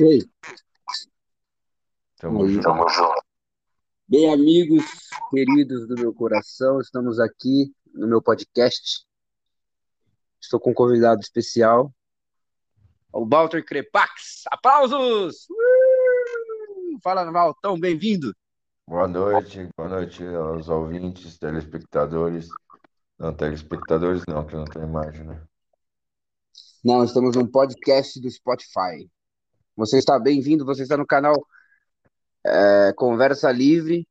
Ei, Tamo aí. junto. Bem, amigos queridos do meu coração, estamos aqui no meu podcast. Estou com um convidado especial, o Walter Crepax. Aplausos! Uh! Fala, Valtão, bem-vindo. Boa noite, boa noite aos ouvintes, telespectadores. Não, telespectadores não, que não tem imagem, né? Não, estamos num podcast do Spotify. Você está bem-vindo, você está no canal é, Conversa Livre,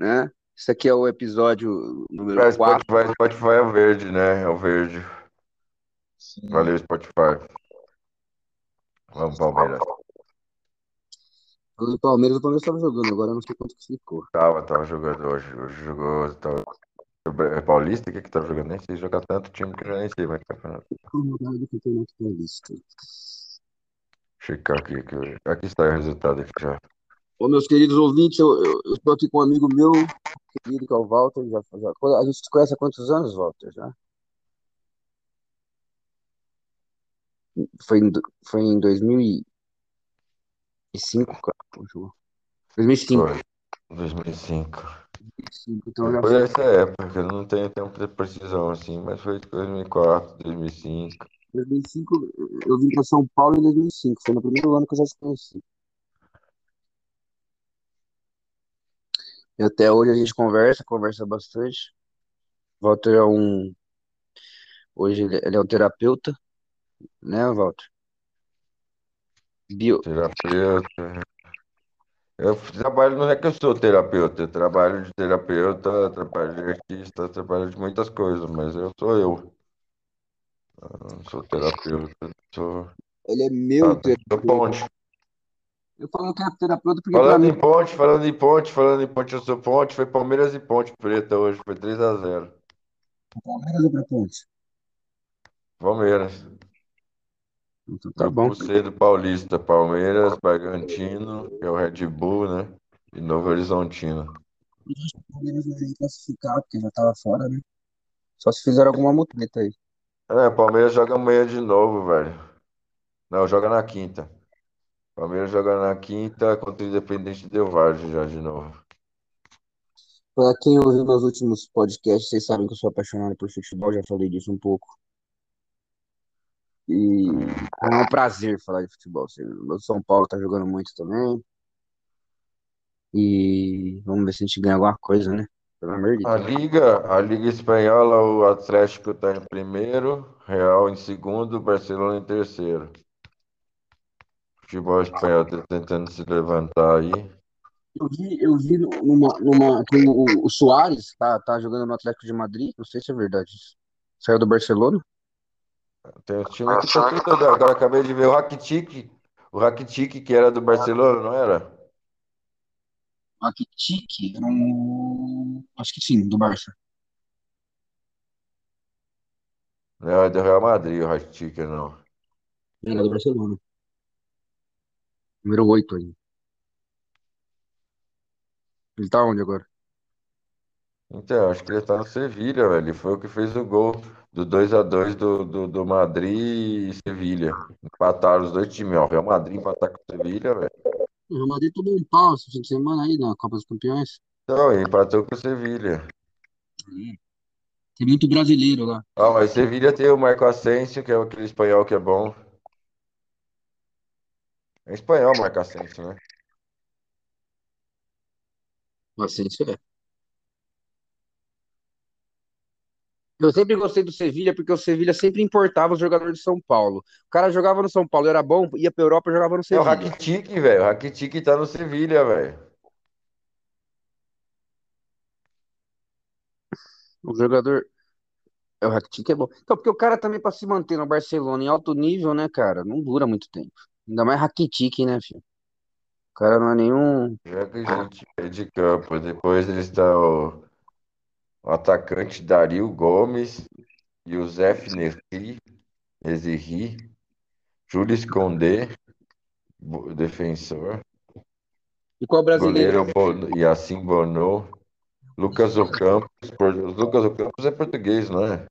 né? Esse aqui é o episódio número É, 4. Spotify, Spotify é o verde, né? É o verde. Valeu, Spotify. Vamos, Palmeiras. O Palmeiras, o Palmeiras estava jogando, agora eu não sei quanto que ficou. Tava, tava jogando hoje. Hoje jogou. Tava... É Paulista? O que que tá jogando? Nem sei jogar tanto time que eu já nem sei mais campeonato. Rodada do Campeonato Paulista. Checar aqui. que- Aqui está o resultado aqui já. Ô, meus queridos ouvintes, eu, eu- eu estou aqui com um amigo meu, querido, que é o Walter. Já, já- a gente se conhece há quantos anos, Walter? Já? Foi em, foi em 2005, cara. o jogo. 2005. Foi. 2005. 2005. Então já foi. essa época, eu não tenho tempo de precisão assim, mas foi de 2004, 2005. 2005, eu vim para São Paulo em 2005. Foi no primeiro ano que eu já te conheci. E até hoje a gente conversa, conversa bastante. Walter é um. Hoje ele é um terapeuta, né, Walter? Bio, Terapeuta. Eu trabalho, não é que eu sou terapeuta, eu trabalho de terapeuta, trabalho de artista, trabalho de muitas coisas, mas eu sou eu. Não sou terapeuta, sou, ele é meu sabe, sou terapeuta. ponte. Eu falo que é terapeuta porque Falando em ponte, falando em ponte, falando em ponte, eu sou ponte, foi Palmeiras e Ponte Preta hoje, foi 3 a 0 o Palmeiras é pra ponte. Palmeiras. Então tá bom. Grupo C do Paulista, Palmeiras, Bragantino, que é o Red Bull, né? E Novo Horizontino. O Palmeiras vai nem classificar, porque já tava fora, né? Só se fizer alguma mutreta aí. É, Palmeiras joga amanhã de novo, velho. Não, joga na quinta. Palmeiras joga na quinta contra o Independente Del Valle já de novo. Pra quem ouviu meus últimos podcasts, vocês sabem que eu sou apaixonado por futebol, já falei disso um pouco. E é um prazer falar de futebol. O São Paulo tá jogando muito também. E vamos ver se a gente ganha alguma coisa, né? Pelo amor de A Deus. Liga, a Liga Espanhola, o Atlético está em primeiro, Real em segundo, Barcelona em terceiro. Futebol espanhol tá tentando se levantar aí. Eu vi, eu vi numa, numa, que o, o Soares tá, tá jogando no Atlético de Madrid. Não sei se é verdade isso. Saiu do Barcelona. Tem um time que tá tudo. Agora acabei de ver o Rakitic, o Rakitic que era do Barcelona, não era? Rakitic, era um... acho que sim, do Barça. Não, é do Real Madrid, o Rakitic, não. Era do Barcelona. Número 8 aí. Ele tá onde agora? Então, acho que ele tá no Sevilha, velho. Ele foi o que fez o gol do 2 a 2 do, do, do Madrid e Sevilha. Empataram os dois times, ó. Real Madrid empatar com o Sevilha, velho. O Real Madrid tomou um pau esse fim de semana aí na Copa dos Campeões. Então, ele empatou com o Sevilha. Tem muito brasileiro lá. Ah, mas Sevilha tem o Marco Asensio, que é aquele espanhol que é bom. É espanhol, Marco Asensio, né? Isso é. Eu sempre gostei do Sevilha porque o Sevilha sempre importava os jogadores de São Paulo. O cara jogava no São Paulo, era bom, ia pra Europa e jogava no É o Sevilha. Rakitic, velho. O Rakitic tá no Sevilha, velho. O jogador. É o Rakitic é bom. Então, porque o cara também pra se manter no Barcelona em alto nível, né, cara, não dura muito tempo. Ainda mais Rakitic, né, filho? O cara não é nenhum. Joga gente de campo. Depois eles estão o atacante Dario Gomes, Youssef Nesri, Nezirri, Júlio Condé, bo- defensor, E qual brasileiro? goleiro Bon- Bono, Lucas Ocampos, por- Lucas Ocampos é português, não é?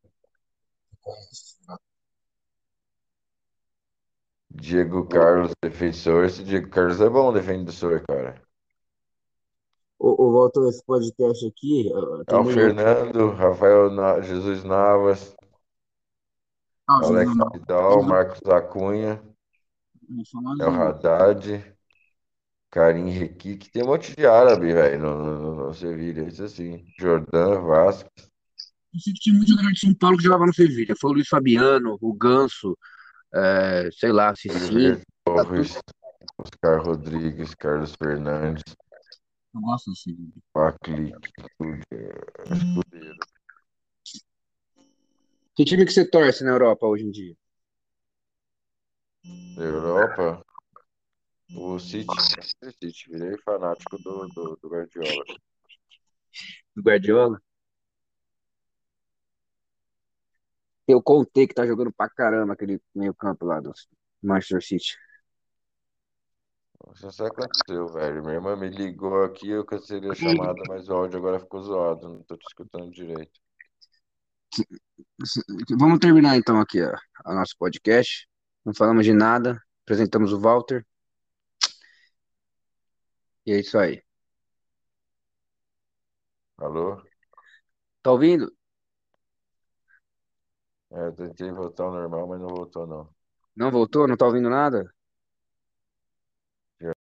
Diego Carlos, defensor. Esse Diego Carlos é bom defensor, cara. O, o Walter, esse podcast aqui. É o Fernando, Rafael Na... Jesus Navas, ah, Alex Vidal, Marcos Acunha, é o Haddad, Karim Requique. Tem um monte de árabe, velho, no, no, no Sevilha. Isso assim. Jordan, Vasco. Eu sei que tinha muito jogador de São Paulo que jogava no Sevilha. Foi o Luiz Fabiano, o Ganso, é, sei lá, Cicinho. Torres, Oscar Rodrigues, Carlos Fernandes. Eu gosto do Sevilha. Paclic, Escudeiro. Que time que você torce na Europa hoje em dia? Europa? O City. O City. Virei fanático do, do, do Guardiola. Do Guardiola? Eu contei que tá jogando pra caramba aquele meio campo lá do Manchester City. Isso só aconteceu, velho. Minha irmã me ligou aqui, eu cancelei a chamada, mas o áudio agora ficou zoado, não tô te escutando direito. Vamos terminar então aqui o nosso podcast. Não falamos de nada, apresentamos o Walter. E é isso aí. Alô? Tá ouvindo? É, eu tentei voltar ao normal, mas não voltou, não. Não voltou? Não tá ouvindo nada?